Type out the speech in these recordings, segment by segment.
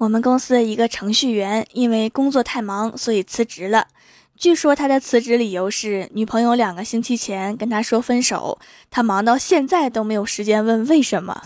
我们公司的一个程序员因为工作太忙，所以辞职了。据说他的辞职理由是女朋友两个星期前跟他说分手，他忙到现在都没有时间问为什么。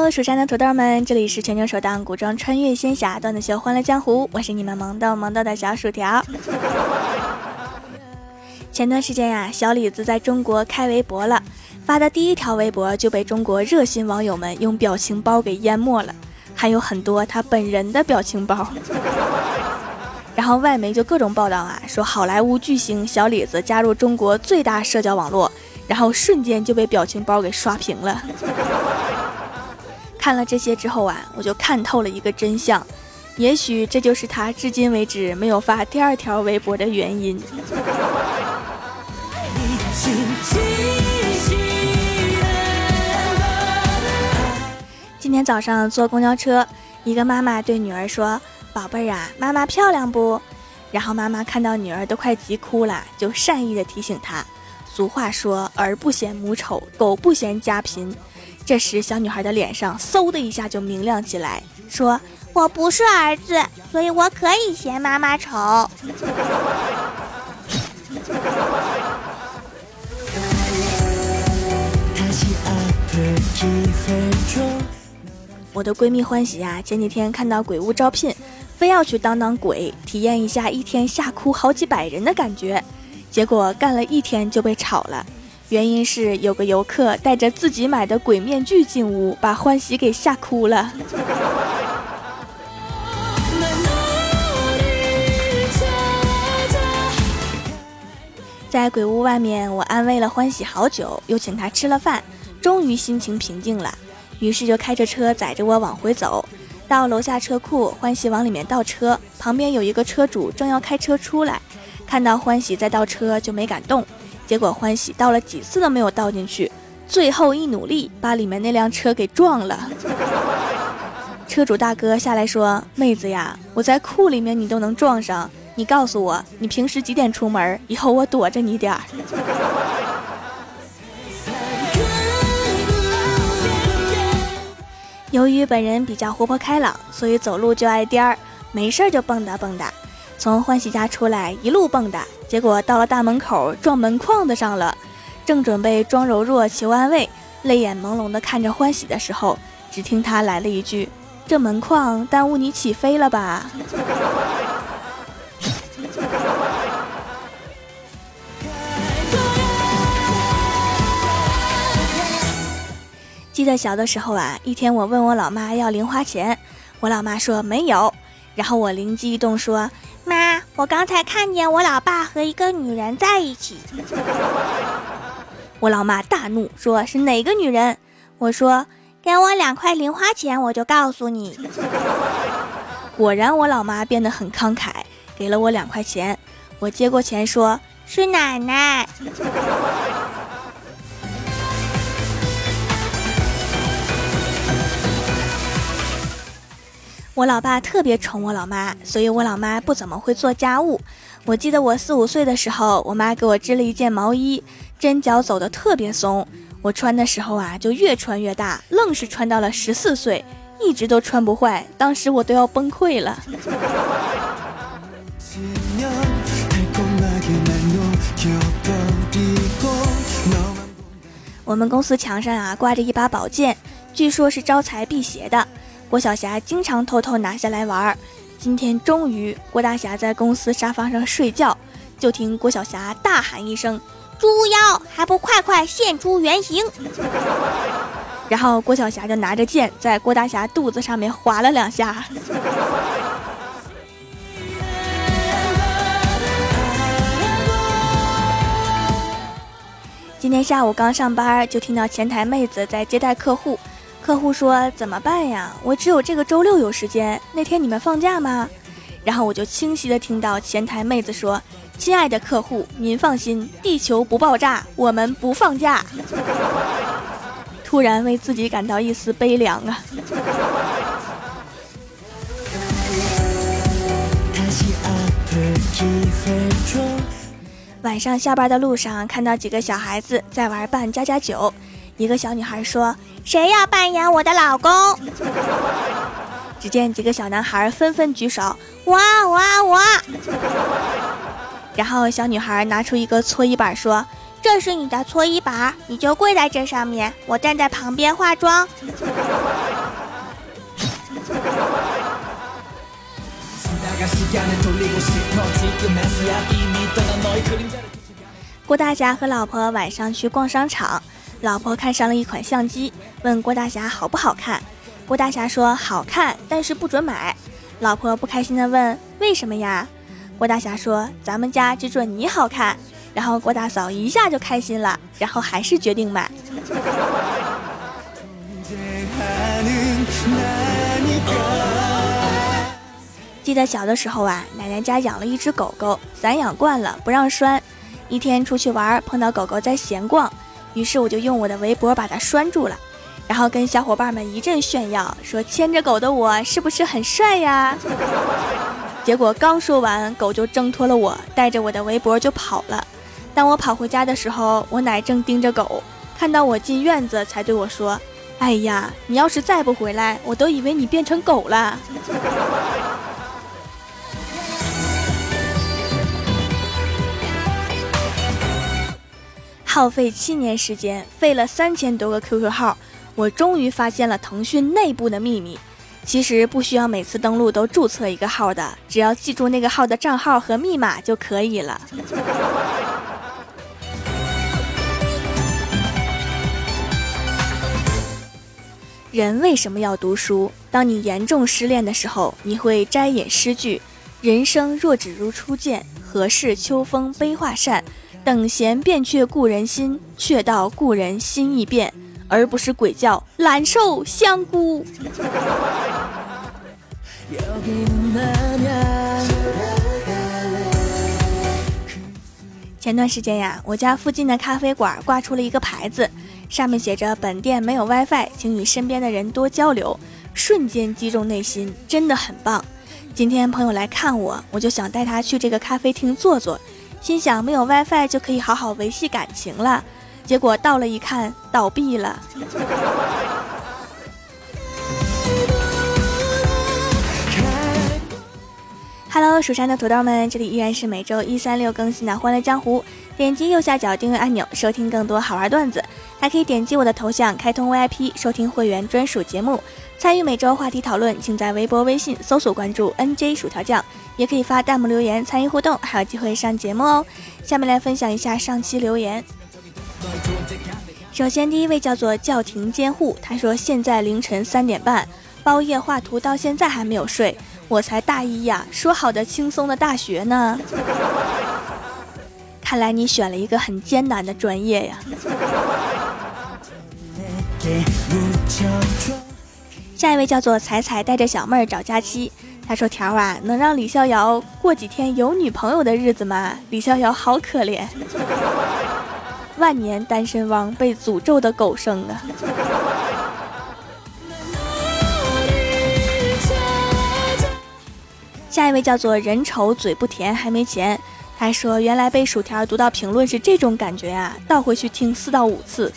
Hello，蜀山的土豆们，这里是全球首档古装穿越仙侠段子秀《欢乐江湖》，我是你们萌逗萌逗的小薯条。前段时间呀，小李子在中国开微博了，发的第一条微博就被中国热心网友们用表情包给淹没了，还有很多他本人的表情包。然后外媒就各种报道啊，说好莱坞巨星小李子加入中国最大社交网络。然后瞬间就被表情包给刷屏了。看了这些之后啊，我就看透了一个真相，也许这就是他至今为止没有发第二条微博的原因。今天早上坐公交车，一个妈妈对女儿说：“宝贝儿啊，妈妈漂亮不？”然后妈妈看到女儿都快急哭了，就善意的提醒她。俗话说：“儿不嫌母丑，狗不嫌家贫。”这时，小女孩的脸上嗖的一下就明亮起来，说：“我不是儿子，所以我可以嫌妈妈丑。” 我的闺蜜欢喜啊，前几天看到鬼屋招聘，非要去当当鬼，体验一下一天吓哭好几百人的感觉。结果干了一天就被炒了，原因是有个游客带着自己买的鬼面具进屋，把欢喜给吓哭了。在鬼屋外面，我安慰了欢喜好久，又请他吃了饭，终于心情平静了，于是就开着车载着我往回走。到楼下车库，欢喜往里面倒车，旁边有一个车主正要开车出来。看到欢喜在倒车就没敢动，结果欢喜倒了几次都没有倒进去，最后一努力把里面那辆车给撞了。车主大哥下来说：“妹子呀，我在库里面你都能撞上，你告诉我你平时几点出门？以后我躲着你点儿。”由于本人比较活泼开朗，所以走路就爱颠儿，没事就蹦跶蹦跶。从欢喜家出来，一路蹦跶，结果到了大门口撞门框子上了。正准备装柔弱求安慰，泪眼朦胧地看着欢喜的时候，只听他来了一句：“这门框耽误你起飞了吧？”记得小的时候啊，一天我问我老妈要零花钱，我老妈说没有，然后我灵机一动说。妈，我刚才看见我老爸和一个女人在一起。我老妈大怒，说是哪个女人？我说给我两块零花钱，我就告诉你。果然，我老妈变得很慷慨，给了我两块钱。我接过钱，说是奶奶。我老爸特别宠我老妈，所以我老妈不怎么会做家务。我记得我四五岁的时候，我妈给我织了一件毛衣，针脚走的特别松，我穿的时候啊就越穿越大，愣是穿到了十四岁，一直都穿不坏。当时我都要崩溃了。我们公司墙上啊挂着一把宝剑，据说是招财辟邪的。郭晓霞经常偷偷拿下来玩儿，今天终于，郭大侠在公司沙发上睡觉，就听郭晓霞大喊一声：“猪妖，还不快快现出原形！” 然后郭晓霞就拿着剑在郭大侠肚子上面划了两下。今天下午刚上班，就听到前台妹子在接待客户。客户说怎么办呀？我只有这个周六有时间，那天你们放假吗？然后我就清晰的听到前台妹子说：“亲爱的客户，您放心，地球不爆炸，我们不放假。突然为自己感到一丝悲凉啊！晚上下班的路上，看到几个小孩子在玩扮家家酒。一个小女孩说：“谁要扮演我的老公？” 只见几个小男孩纷纷举手：“我我我！”然后小女孩拿出一个搓衣板说：“这是你的搓衣板，你就跪在这上面，我站在旁边化妆。”郭大侠和老婆晚上去逛商场，老婆看上了一款相机，问郭大侠好不好看。郭大侠说好看，但是不准买。老婆不开心的问为什么呀？郭大侠说咱们家只准你好看。然后郭大嫂一下就开心了，然后还是决定买。记得小的时候啊，奶奶家养了一只狗狗，散养惯了，不让拴。一天出去玩，碰到狗狗在闲逛，于是我就用我的围脖把它拴住了，然后跟小伙伴们一阵炫耀，说牵着狗的我是不是很帅呀？结果刚说完，狗就挣脱了我，带着我的围脖就跑了。当我跑回家的时候，我奶正盯着狗，看到我进院子，才对我说：“哎呀，你要是再不回来，我都以为你变成狗了。”耗费七年时间，废了三千多个 QQ 号，我终于发现了腾讯内部的秘密。其实不需要每次登录都注册一个号的，只要记住那个号的账号和密码就可以了。人为什么要读书？当你严重失恋的时候，你会摘引诗句：“人生若只如初见，何事秋风悲画扇。”等闲变却故人心，却道故人心易变，而不是鬼叫懒瘦香菇。前段时间呀，我家附近的咖啡馆挂出了一个牌子，上面写着“本店没有 WiFi，请与身边的人多交流”，瞬间击中内心，真的很棒。今天朋友来看我，我就想带他去这个咖啡厅坐坐。心想没有 WiFi 就可以好好维系感情了，结果到了一看倒闭了。Hello，蜀山的土豆们，这里依然是每周一、三、六更新的《欢乐江湖》。点击右下角订阅按钮，收听更多好玩段子，还可以点击我的头像开通 VIP，收听会员专属节目。参与每周话题讨论，请在微博、微信搜索关注 NJ 薯条酱，也可以发弹幕留言参与互动，还有机会上节目哦。下面来分享一下上期留言。首先，第一位叫做叫停监护，他说现在凌晨三点半，包夜画图到现在还没有睡，我才大一呀，说好的轻松的大学呢？看来你选了一个很艰难的专业呀。下一位叫做彩彩带着小妹儿找假期，他说：“条啊，能让李逍遥过几天有女朋友的日子吗？李逍遥好可怜，万年单身汪被诅咒的狗生啊。”下一位叫做人丑嘴不甜还没钱，他说：“原来被薯条读到评论是这种感觉啊，倒回去听四到五次，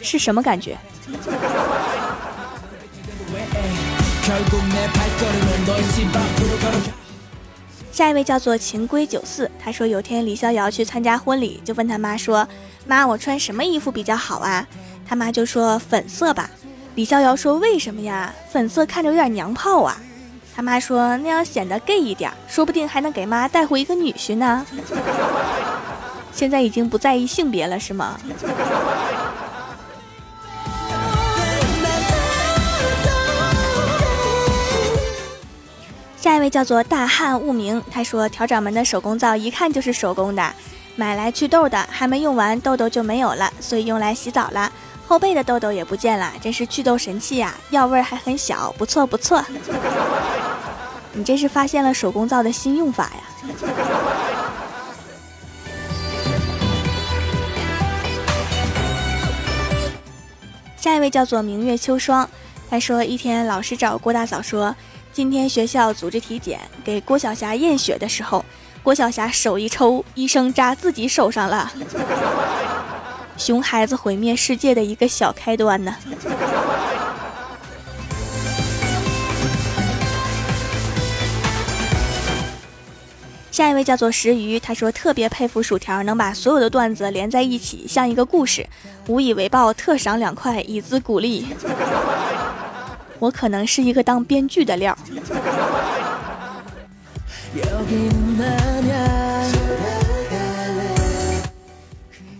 是什么感觉？”下一位叫做情归九四，他说有天李逍遥去参加婚礼，就问他妈说：“妈，我穿什么衣服比较好啊？”他妈就说：“粉色吧。”李逍遥说：“为什么呀？粉色看着有点娘炮啊。”他妈说：“那样显得 gay 一点，说不定还能给妈带回一个女婿呢。”现在已经不在意性别了，是吗？下一位叫做大汉悟明，他说调掌门的手工皂一看就是手工的，买来祛痘的，还没用完痘痘就没有了，所以用来洗澡了。后背的痘痘也不见了，真是祛痘神器呀！药味还很小，不错不错。你这是发现了手工皂的新用法呀？下一位叫做明月秋霜，他说一天老师找郭大嫂说，今天学校组织体检，给郭晓霞验血的时候，郭晓霞手一抽，医生扎自己手上了。熊孩子毁灭世界的一个小开端呢。下一位叫做石鱼，他说特别佩服薯条能把所有的段子连在一起，像一个故事，无以为报，特赏两块以资鼓励。我可能是一个当编剧的料。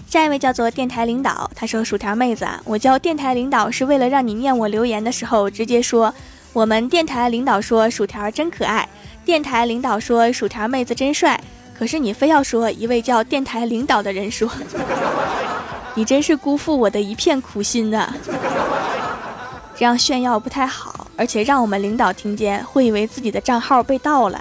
下一位叫做电台领导，他说薯条妹子，我叫电台领导是为了让你念我留言的时候直接说，我们电台领导说薯条真可爱。电台领导说：“薯条妹子真帅。”可是你非要说一位叫电台领导的人说，你真是辜负我的一片苦心呐！这样炫耀不太好，而且让我们领导听见，会以为自己的账号被盗了。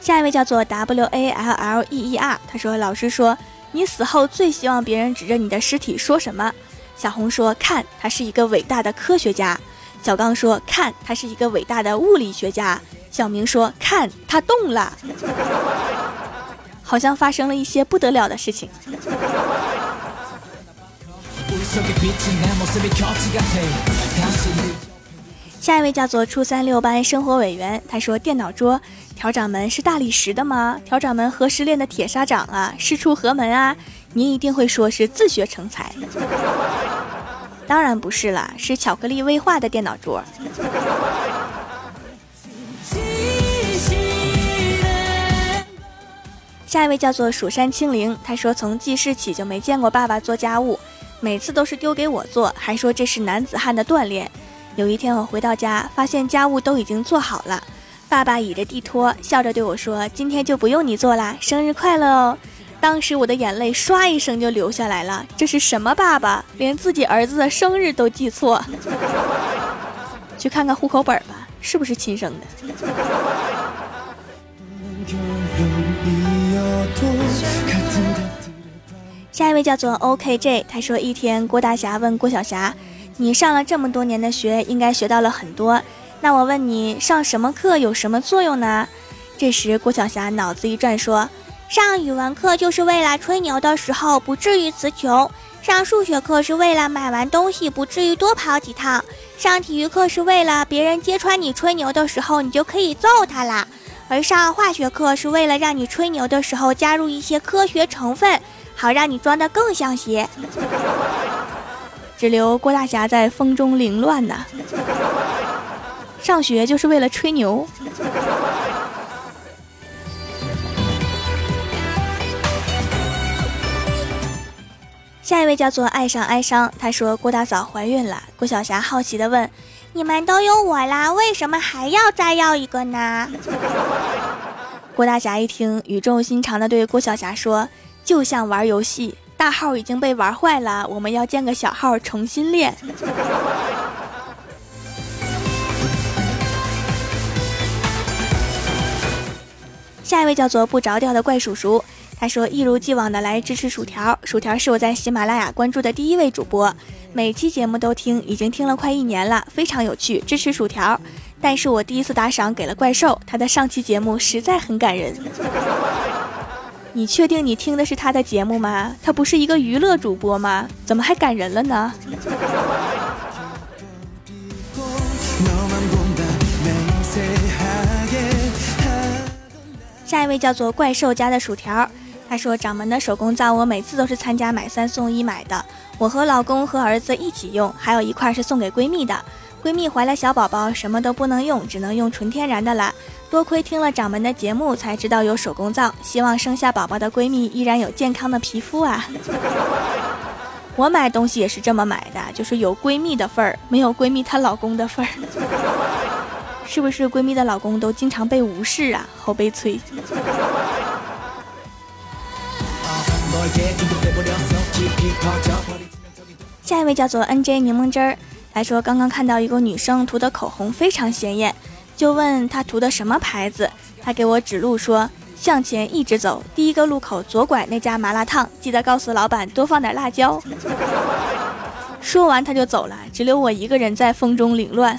下一位叫做 W A L L E E R，他说：“老师说，你死后最希望别人指着你的尸体说什么？”小红说：“看，他是一个伟大的科学家。”小刚说：“看，他是一个伟大的物理学家。”小明说：“看，他动了，好像发生了一些不得了的事情。”下一位叫做初三六班生活委员，他说：“电脑桌调掌门是大理石的吗？调掌门何时练的铁砂掌啊？师出何门啊？”您一定会说是自学成才，当然不是啦，是巧克力威化的电脑桌。下一位叫做蜀山清灵，他说从记事起就没见过爸爸做家务，每次都是丢给我做，还说这是男子汉的锻炼。有一天我回到家，发现家务都已经做好了，爸爸倚着地拖，笑着对我说：“今天就不用你做啦，生日快乐哦。”当时我的眼泪唰一声就流下来了。这是什么爸爸，连自己儿子的生日都记错？去看看户口本吧，是不是亲生的？下一位叫做 OKJ，他说一天郭大侠问郭晓霞：“你上了这么多年的学，应该学到了很多。那我问你，上什么课有什么作用呢？”这时郭晓霞脑子一转说。上语文课就是为了吹牛的时候不至于词穷，上数学课是为了买完东西不至于多跑几趟，上体育课是为了别人揭穿你吹牛的时候你就可以揍他啦，而上化学课是为了让你吹牛的时候加入一些科学成分，好让你装得更像邪。只留郭大侠在风中凌乱呢。上学就是为了吹牛。下一位叫做爱上哀伤，他说郭大嫂怀孕了。郭晓霞好奇的问：“你们都有我啦，为什么还要再要一个呢？” 郭大侠一听，语重心长的对郭晓霞说：“就像玩游戏，大号已经被玩坏了，我们要建个小号重新练。”下一位叫做不着调的怪叔叔。他说：“一如既往的来支持薯条，薯条是我在喜马拉雅关注的第一位主播，每期节目都听，已经听了快一年了，非常有趣，支持薯条。但是我第一次打赏给了怪兽，他的上期节目实在很感人。你确定你听的是他的节目吗？他不是一个娱乐主播吗？怎么还感人了呢？”下一位叫做怪兽家的薯条。他说：“掌门的手工皂，我每次都是参加买三送一买的。我和老公和儿子一起用，还有一块是送给闺蜜的。闺蜜怀了小宝宝，什么都不能用，只能用纯天然的了。多亏听了掌门的节目，才知道有手工皂。希望生下宝宝的闺蜜依然有健康的皮肤啊！我买东西也是这么买的，就是有闺蜜的份儿，没有闺蜜她老公的份儿。是不是闺蜜的老公都经常被无视啊？好悲催。”下一位叫做 N J 柠檬汁儿，他说刚刚看到一个女生涂的口红非常显眼，就问她涂的什么牌子。他给我指路说向前一直走，第一个路口左拐那家麻辣烫，记得告诉老板多放点辣椒。说完他就走了，只留我一个人在风中凌乱。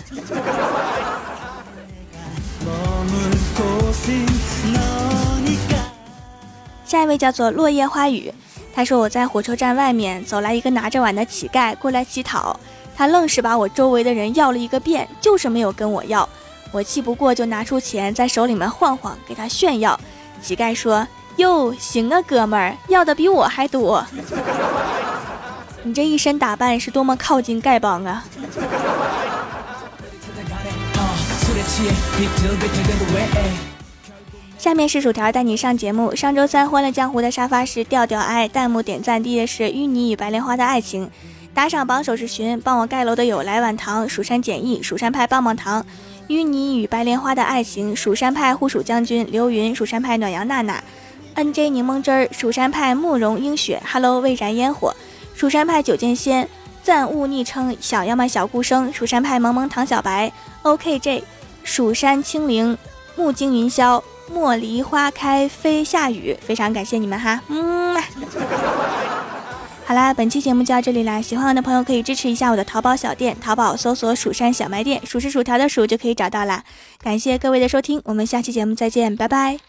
下一位叫做落叶花语，他说我在火车站外面走来一个拿着碗的乞丐过来乞讨，他愣是把我周围的人要了一个遍，就是没有跟我要。我气不过就拿出钱在手里面晃晃，给他炫耀。乞丐说：“哟，行啊，哥们儿，要的比我还多。你这一身打扮是多么靠近丐帮啊！”下面是薯条带你上节目。上周三《欢乐江湖》的沙发是调调爱，弹幕点赞第一的是淤泥与白莲花的爱情，打赏榜首是寻，帮我盖楼的有来碗糖、蜀山简易、蜀山派棒棒糖、淤泥与白莲花的爱情、蜀山派护蜀将军刘云、蜀山派暖阳娜娜、NJ 柠檬汁儿、蜀山派慕容英雪、Hello 未燃烟火、蜀山派九剑仙、暂勿昵称小妖么小顾生、蜀山派萌萌糖小白、OKJ、蜀山清灵、木惊云霄。茉莉花开飞下雨，非常感谢你们哈，嗯。好啦，本期节目就到这里啦，喜欢我的朋友可以支持一下我的淘宝小店，淘宝搜索“蜀山小卖店”，数是薯条的数就可以找到啦。感谢各位的收听，我们下期节目再见，拜拜。